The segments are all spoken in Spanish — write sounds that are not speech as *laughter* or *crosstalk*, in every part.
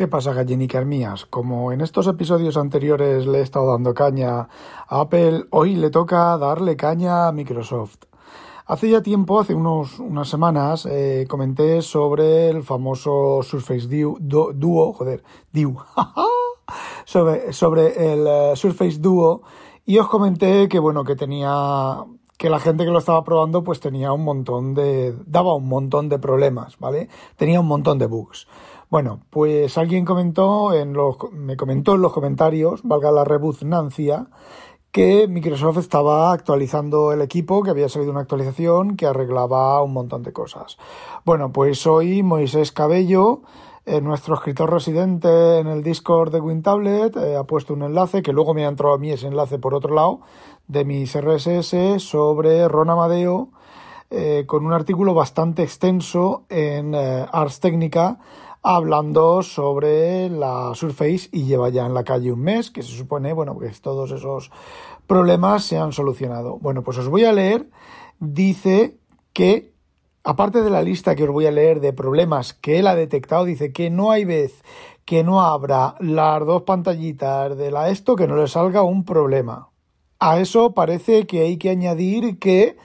¿Qué pasa, gallinicas mías? Como en estos episodios anteriores le he estado dando caña a Apple, hoy le toca darle caña a Microsoft. Hace ya tiempo, hace unos, unas semanas, eh, comenté sobre el famoso Surface Duo, joder, Duo, *laughs* sobre, sobre el eh, Surface Duo y os comenté que, bueno, que tenía, que la gente que lo estaba probando pues tenía un montón de, daba un montón de problemas, ¿vale? Tenía un montón de bugs. Bueno, pues alguien comentó en los, me comentó en los comentarios, valga la rebuznancia, que Microsoft estaba actualizando el equipo, que había salido una actualización que arreglaba un montón de cosas. Bueno, pues hoy Moisés Cabello, eh, nuestro escritor residente en el Discord de WinTablet, eh, ha puesto un enlace, que luego me ha entrado a mí ese enlace por otro lado, de mis RSS sobre Ron Amadeo, eh, con un artículo bastante extenso en Ars Technica hablando sobre la Surface y lleva ya en la calle un mes, que se supone, bueno, que todos esos problemas se han solucionado. Bueno, pues os voy a leer, dice que, aparte de la lista que os voy a leer de problemas que él ha detectado, dice que no hay vez que no abra las dos pantallitas de la esto que no le salga un problema. A eso parece que hay que añadir que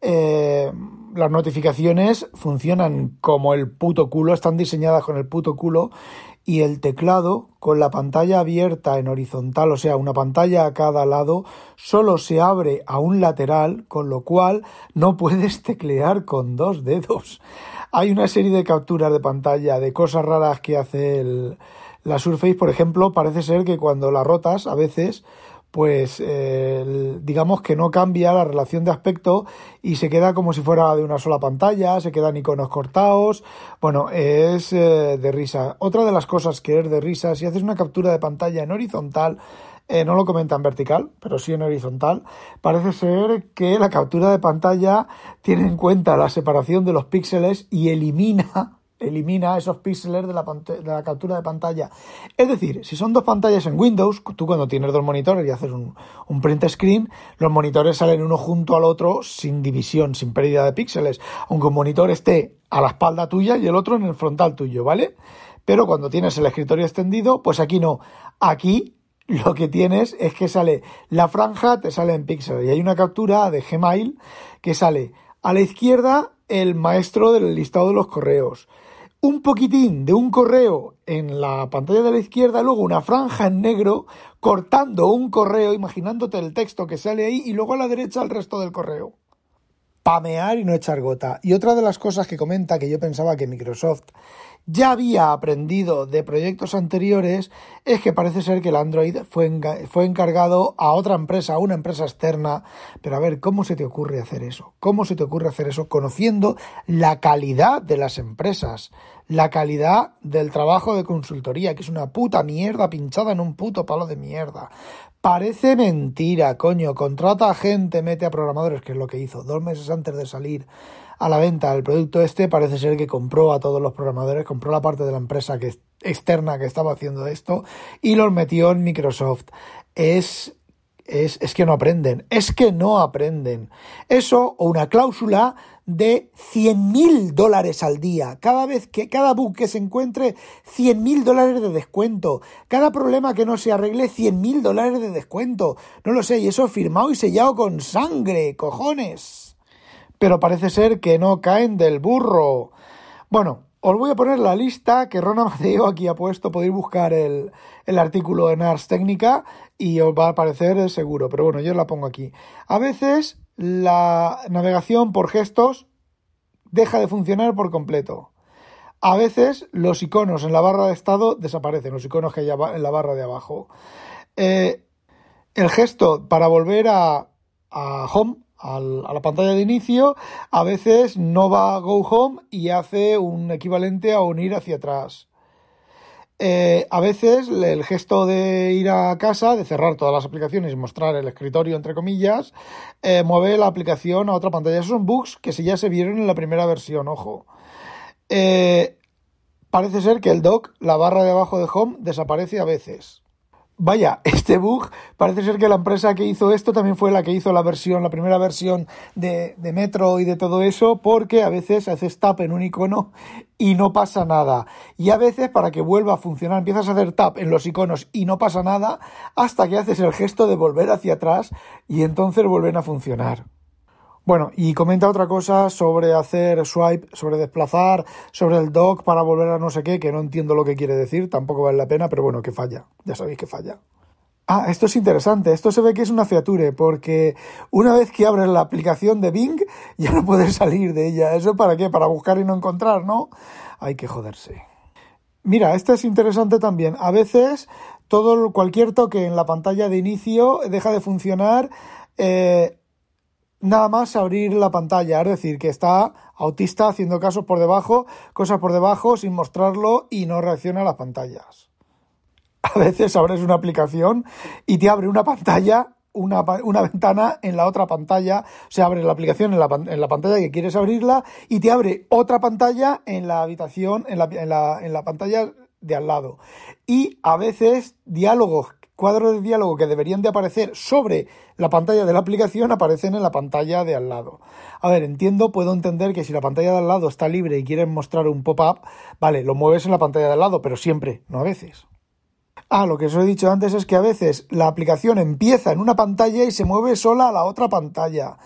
eh, las notificaciones funcionan como el puto culo, están diseñadas con el puto culo y el teclado con la pantalla abierta en horizontal, o sea, una pantalla a cada lado, solo se abre a un lateral, con lo cual no puedes teclear con dos dedos. Hay una serie de capturas de pantalla de cosas raras que hace el, la Surface, por ejemplo, parece ser que cuando la rotas a veces pues digamos que no cambia la relación de aspecto y se queda como si fuera de una sola pantalla, se quedan iconos cortados, bueno, es eh, de risa. Otra de las cosas que es de risa, si haces una captura de pantalla en horizontal, eh, no lo comenta en vertical, pero sí en horizontal, parece ser que la captura de pantalla tiene en cuenta la separación de los píxeles y elimina elimina esos píxeles de la, de la captura de pantalla. Es decir, si son dos pantallas en Windows, tú cuando tienes dos monitores y haces un, un print screen, los monitores salen uno junto al otro sin división, sin pérdida de píxeles, aunque un monitor esté a la espalda tuya y el otro en el frontal tuyo, ¿vale? Pero cuando tienes el escritorio extendido, pues aquí no. Aquí lo que tienes es que sale la franja, te sale en píxeles. Y hay una captura de Gmail que sale a la izquierda el maestro del listado de los correos un poquitín de un correo en la pantalla de la izquierda, luego una franja en negro cortando un correo, imaginándote el texto que sale ahí, y luego a la derecha el resto del correo. Pamear y no echar gota. Y otra de las cosas que comenta que yo pensaba que Microsoft ya había aprendido de proyectos anteriores es que parece ser que el Android fue, fue encargado a otra empresa, a una empresa externa. Pero a ver, ¿cómo se te ocurre hacer eso? ¿Cómo se te ocurre hacer eso conociendo la calidad de las empresas? La calidad del trabajo de consultoría, que es una puta mierda pinchada en un puto palo de mierda. Parece mentira, coño. Contrata a gente, mete a programadores, que es lo que hizo dos meses antes de salir a la venta el producto este, parece ser que compró a todos los programadores, compró la parte de la empresa que, externa que estaba haciendo esto y los metió en Microsoft. Es, es, es que no aprenden, es que no aprenden. Eso o una cláusula de 100 mil dólares al día. Cada vez que, cada bug que se encuentre, 100 mil dólares de descuento. Cada problema que no se arregle, 100 mil dólares de descuento. No lo sé, y eso firmado y sellado con sangre, cojones pero parece ser que no caen del burro. Bueno, os voy a poner la lista que Ron Amadeo aquí ha puesto. Podéis buscar el, el, artículo en Ars Técnica y os va a aparecer seguro. Pero bueno, yo la pongo aquí. A veces la navegación por gestos deja de funcionar por completo. A veces los iconos en la barra de estado desaparecen, los iconos que hay en la barra de abajo. Eh, el gesto para volver a, a home a la pantalla de inicio, a veces no va a Go Home y hace un equivalente a unir hacia atrás. Eh, a veces el gesto de ir a casa, de cerrar todas las aplicaciones y mostrar el escritorio, entre comillas, eh, mueve la aplicación a otra pantalla. Esos son bugs que ya se vieron en la primera versión, ojo. Eh, parece ser que el dock, la barra de abajo de Home, desaparece a veces. Vaya, *laughs* este bug parece ser que la empresa que hizo esto también fue la que hizo la versión, la primera versión de, de, Metro y de todo eso, porque a veces haces tap en un icono y no pasa nada. Y a veces para que vuelva a funcionar empiezas a hacer tap en los iconos y no pasa nada hasta que haces el gesto de volver hacia atrás y entonces vuelven a funcionar. Bueno, y comenta otra cosa sobre hacer swipe, sobre desplazar, sobre el dock para volver a no sé qué, que no entiendo lo que quiere decir, tampoco vale la pena, pero bueno, que falla, ya sabéis que falla. Ah, esto es interesante, esto se ve que es una feature, porque una vez que abres la aplicación de Bing, *laughs* ya no puedes salir de ella. ¿Eso para qué? Para buscar y no encontrar, ¿no? Hay que joderse. Mira, esto es interesante también. A veces todo cualquier toque en la pantalla de inicio deja de funcionar eh, nada más abrir la pantalla, es decir, que está autista haciendo casos por debajo, cosas por debajo sin mostrarlo y no reacciona a las pantallas. A veces abres una aplicación y te abre una pantalla, una, una ventana en la otra pantalla, o sea, abres la aplicación en la, en la, pantalla que quieres abrirla y te abre otra pantalla en la habitación, en la, en la, en la pantalla de al lado. Y a veces diálogos cuadros de diálogo que deberían de aparecer sobre la pantalla de la aplicación aparecen en la pantalla de al lado. A ver, entiendo, puedo entender que si la pantalla de al lado está libre y quieren mostrar un pop-up, vale, lo mueves en la pantalla de al lado, pero siempre, no a veces. Ah, lo que os he dicho antes es que a veces la aplicación empieza en una pantalla y se mueve sola a la otra pantalla.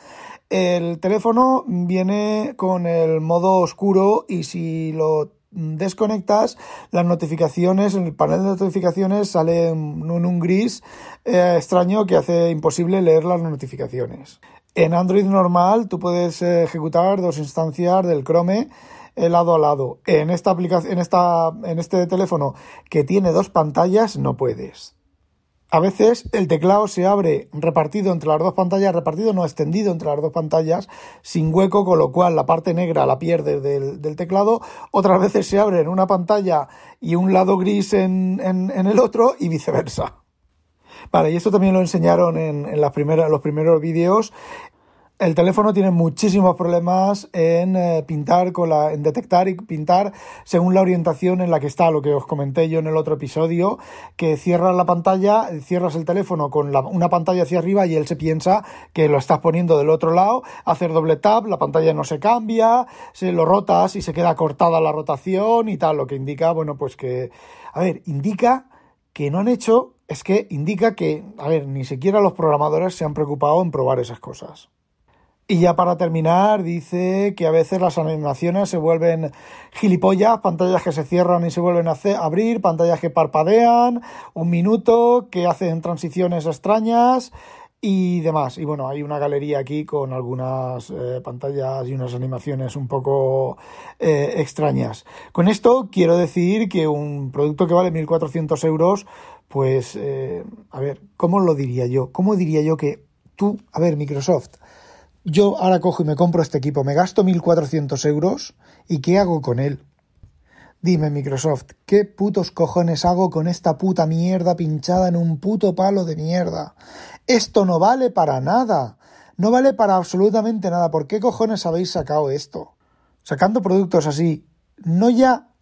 El teléfono viene con el modo oscuro y si lo desconectas, las notificaciones, en el panel de notificaciones sale en un gris eh, extraño que hace imposible leer las notificaciones. En Android normal tú puedes eh, ejecutar dos instancias del Chrome eh, lado a lado. En esta aplicación, en esta, en este teléfono que tiene dos pantallas no puedes. A veces el teclado se abre repartido entre las dos pantallas, repartido no extendido entre las dos pantallas, sin hueco, con lo cual la parte negra la pierde del, teclado. Otras veces se abre en una pantalla y un lado gris en, en, el otro y viceversa. Vale, y esto también lo enseñaron en, en las primeras, los primeros vídeos el teléfono tiene muchísimos problemas en eh, pintar con la, en detectar y pintar según la orientación en la que está, lo que os comenté yo en el otro episodio, que cierras la pantalla, cierras el teléfono con una pantalla hacia arriba y él se piensa que lo estás poniendo del otro lado, hacer doble tap, la pantalla no se cambia, se lo rotas y se queda cortada la rotación y tal, lo que indica, bueno, pues que, a ver, indica que no han hecho, es que indica que, a ver, ni siquiera los programadores se han preocupado en probar esas cosas. Y ya para terminar, dice que a veces las animaciones se vuelven gilipollas, pantallas que se cierran y se vuelven a abrir, pantallas que parpadean, un minuto, que hacen transiciones extrañas y demás. Y bueno, hay una galería aquí con algunas eh, pantallas y unas animaciones un poco eh, extrañas. Con esto quiero decir que un producto que vale 1.400 euros, pues, eh, a ver, ¿cómo lo diría yo? ¿Cómo diría yo que tú, a ver, Microsoft, yo ahora cojo y me compro este equipo, me gasto 1.400 euros y ¿qué hago con él? Dime Microsoft, ¿qué putos cojones hago con esta puta mierda pinchada en un puto palo de mierda? Esto no vale para nada. No vale para absolutamente nada. ¿Por qué cojones habéis sacado esto? Sacando productos así, no ya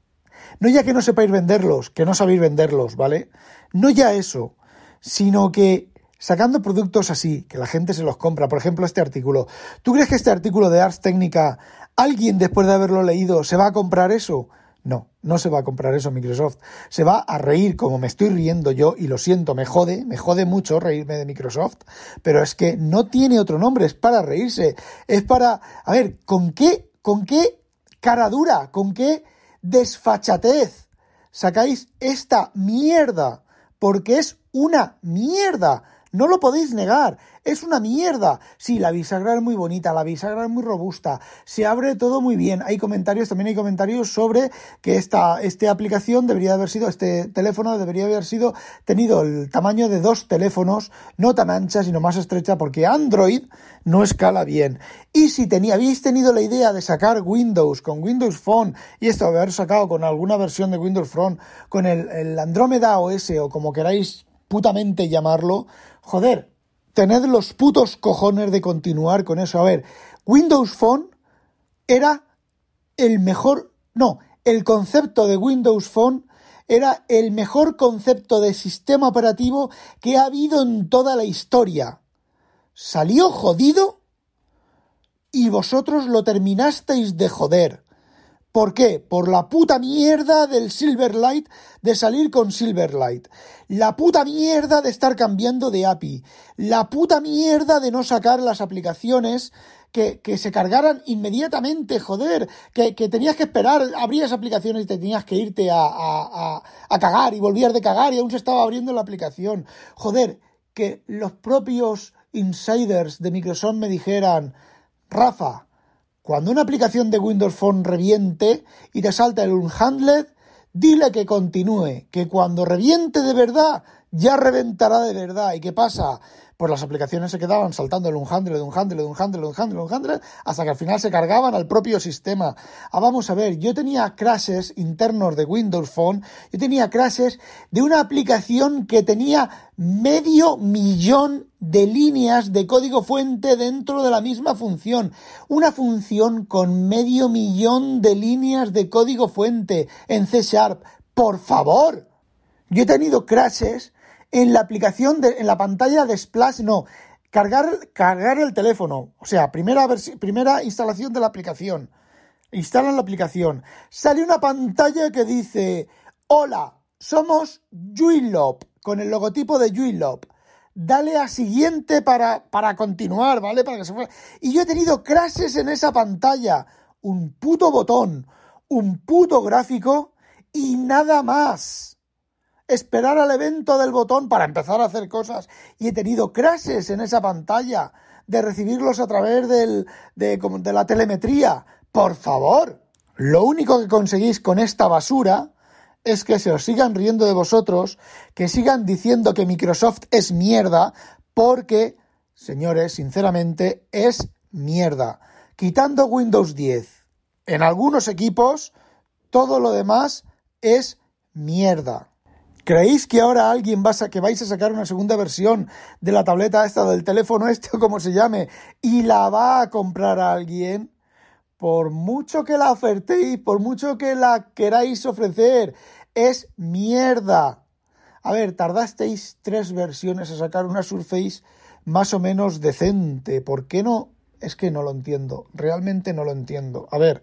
no ya que no sepáis venderlos, que no sabéis venderlos, ¿vale? No ya eso, sino que sacando productos así, que la gente se los compra. Por ejemplo, este artículo. ¿Tú crees que este artículo de Ars Técnica, alguien después de haberlo leído, se va a comprar eso? No, no se va a comprar eso Microsoft. Se va a reír como me estoy riendo yo y lo siento, me jode, me jode mucho reírme de Microsoft, pero es que no tiene otro nombre, es para reírse, es para, a ver, ¿con qué, con qué cara dura, con qué desfachatez sacáis esta mierda? Porque es una mierda. No lo podéis negar. Es una mierda. Sí, la bisagra es muy bonita, la bisagra es muy robusta, se abre todo muy bien. Hay comentarios, también hay comentarios sobre que esta, esta aplicación debería haber sido, este teléfono debería haber sido, tenido el tamaño de dos teléfonos, no tan ancha, sino más estrecha, porque Android no escala bien. Y si tenía, habéis tenido la idea de sacar Windows con Windows Phone, y esto haber sacado con alguna versión de Windows Phone, con el, el Andromeda OS o como queráis putamente llamarlo, joder, tened los putos cojones de continuar con eso. A ver, Windows Phone era el mejor, no, el concepto de Windows Phone era el mejor concepto de sistema operativo que ha habido en toda la historia. Salió jodido y vosotros lo terminasteis de joder. ¿Por qué? Por la puta mierda del Silverlight, de salir con Silverlight. La puta mierda de estar cambiando de API. La puta mierda de no sacar las aplicaciones que, se cargaran inmediatamente, joder. Que, tenías que esperar, abrías aplicaciones y te tenías que irte a, a, a cagar y volvías de cagar y aún se estaba abriendo la aplicación. Joder, que los propios insiders de Microsoft me dijeran, Rafa, cuando una aplicación de Windows Phone reviente y te salta el unhandled, dile que continúe, que cuando reviente de verdad, ya reventará de verdad. ¿Y qué pasa? pues las aplicaciones se quedaban saltando el un handle, de un handle, de un handle, de un handle, de un handle, hasta que al final se cargaban al propio sistema. Ah, vamos a ver, yo tenía crashes internos de Windows Phone, yo tenía crashes de una aplicación que tenía medio millón de líneas de código fuente dentro de la misma función. Una función con medio millón de líneas de código fuente en C Sharp. Por favor. Yo he tenido crashes en la aplicación, de, en la pantalla de Splash, no. Cargar, cargar el teléfono. O sea, primera, primera instalación de la aplicación. Instalan la aplicación. Sale una pantalla que dice, hola, somos Juilop, con el logotipo de Juilop. Dale a siguiente para, para continuar, ¿vale? Para que se fuera. Y yo he tenido crashes en esa pantalla. Un puto botón, un puto gráfico y nada más esperar al evento del botón para empezar a hacer cosas y he tenido crashes en esa pantalla de recibirlos a través del, de, de la telemetría. Por favor, lo único que conseguís con esta basura es que se os sigan riendo de vosotros, que sigan diciendo que Microsoft es mierda, porque, señores, sinceramente, es mierda. Quitando Windows 10, en algunos equipos, todo lo demás es mierda. ¿Creéis que ahora alguien va a que vais a sacar una segunda versión de la tableta esta, del teléfono este o como se llame, y la va a comprar a alguien? Por mucho que la ofertéis, por mucho que la queráis ofrecer, es mierda. A ver, tardasteis tres versiones a sacar una Surface más o menos decente. ¿Por qué no es que no lo entiendo, realmente no lo entiendo. A ver,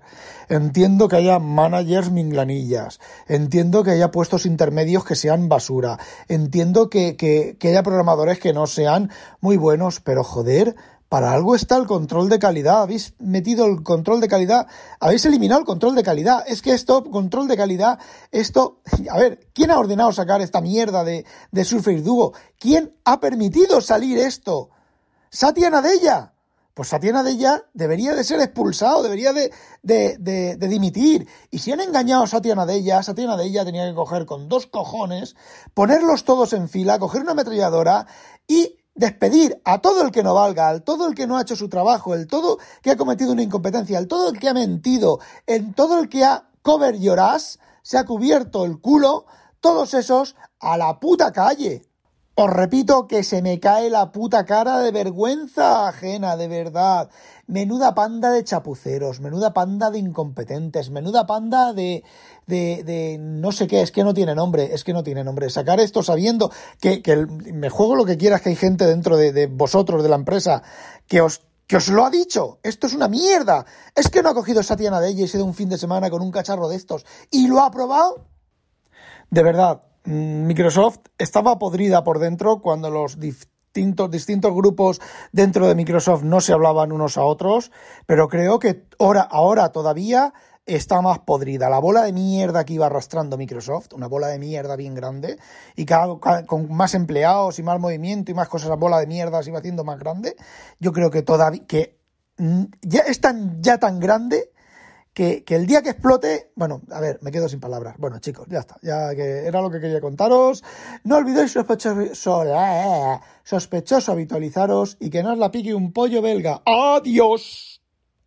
entiendo que haya managers minglanillas, entiendo que haya puestos intermedios que sean basura, entiendo que, que, haya programadores que no sean muy buenos, pero joder, para algo está el control de calidad. Habéis metido el control de calidad, habéis eliminado el control de calidad. Es que esto, control de calidad, esto. *laughs* A ver, ¿quién ha ordenado sacar esta mierda de, de Surface Duo? ¿Quién ha permitido salir esto? Satya Nadella pues Satya Nadella debería de ser expulsado, debería de, de, dimitir. Y si han engañado a Satya Nadella, Satya Nadella tenía que coger con dos cojones, ponerlos todos en fila, coger una ametralladora y despedir a todo el que no valga, al todo el que no ha hecho su trabajo, el todo que ha cometido una incompetencia, al todo el que ha mentido, en todo el que ha cover your se ha cubierto el culo, todos esos a la puta calle. Os repito que se me cae la puta cara de vergüenza ajena, de verdad. Menuda panda de chapuceros, menuda panda de incompetentes, menuda panda de, de, de no sé qué, es que no tiene nombre, es que no tiene nombre. Sacar esto sabiendo que, que me juego lo que quieras, que hay gente dentro de, de vosotros, de la empresa, que os que os lo ha dicho. Esto es una mierda. Es que no ha cogido Satya Nadella y se un fin de semana con un cacharro de estos y lo ha probado. De verdad, Microsoft estaba podrida por dentro cuando los distintos, distintos grupos dentro de Microsoft no se hablaban unos a otros, pero creo que ahora, ahora todavía está más podrida. La bola de mierda que iba arrastrando Microsoft, una bola de mierda bien grande, y con más empleados y más movimiento y más cosas, la bola de mierda se iba haciendo más grande. Yo creo que todavía, que mm, ya es tan, ya tan grande que, el día que explote, bueno, a ver, me quedo sin palabras. Bueno, chicos, ya está, ya que era lo que quería contaros. No olvidéis sospechoso, sospechoso habitualizaros y que no os la pique un pollo belga. ¡Adiós!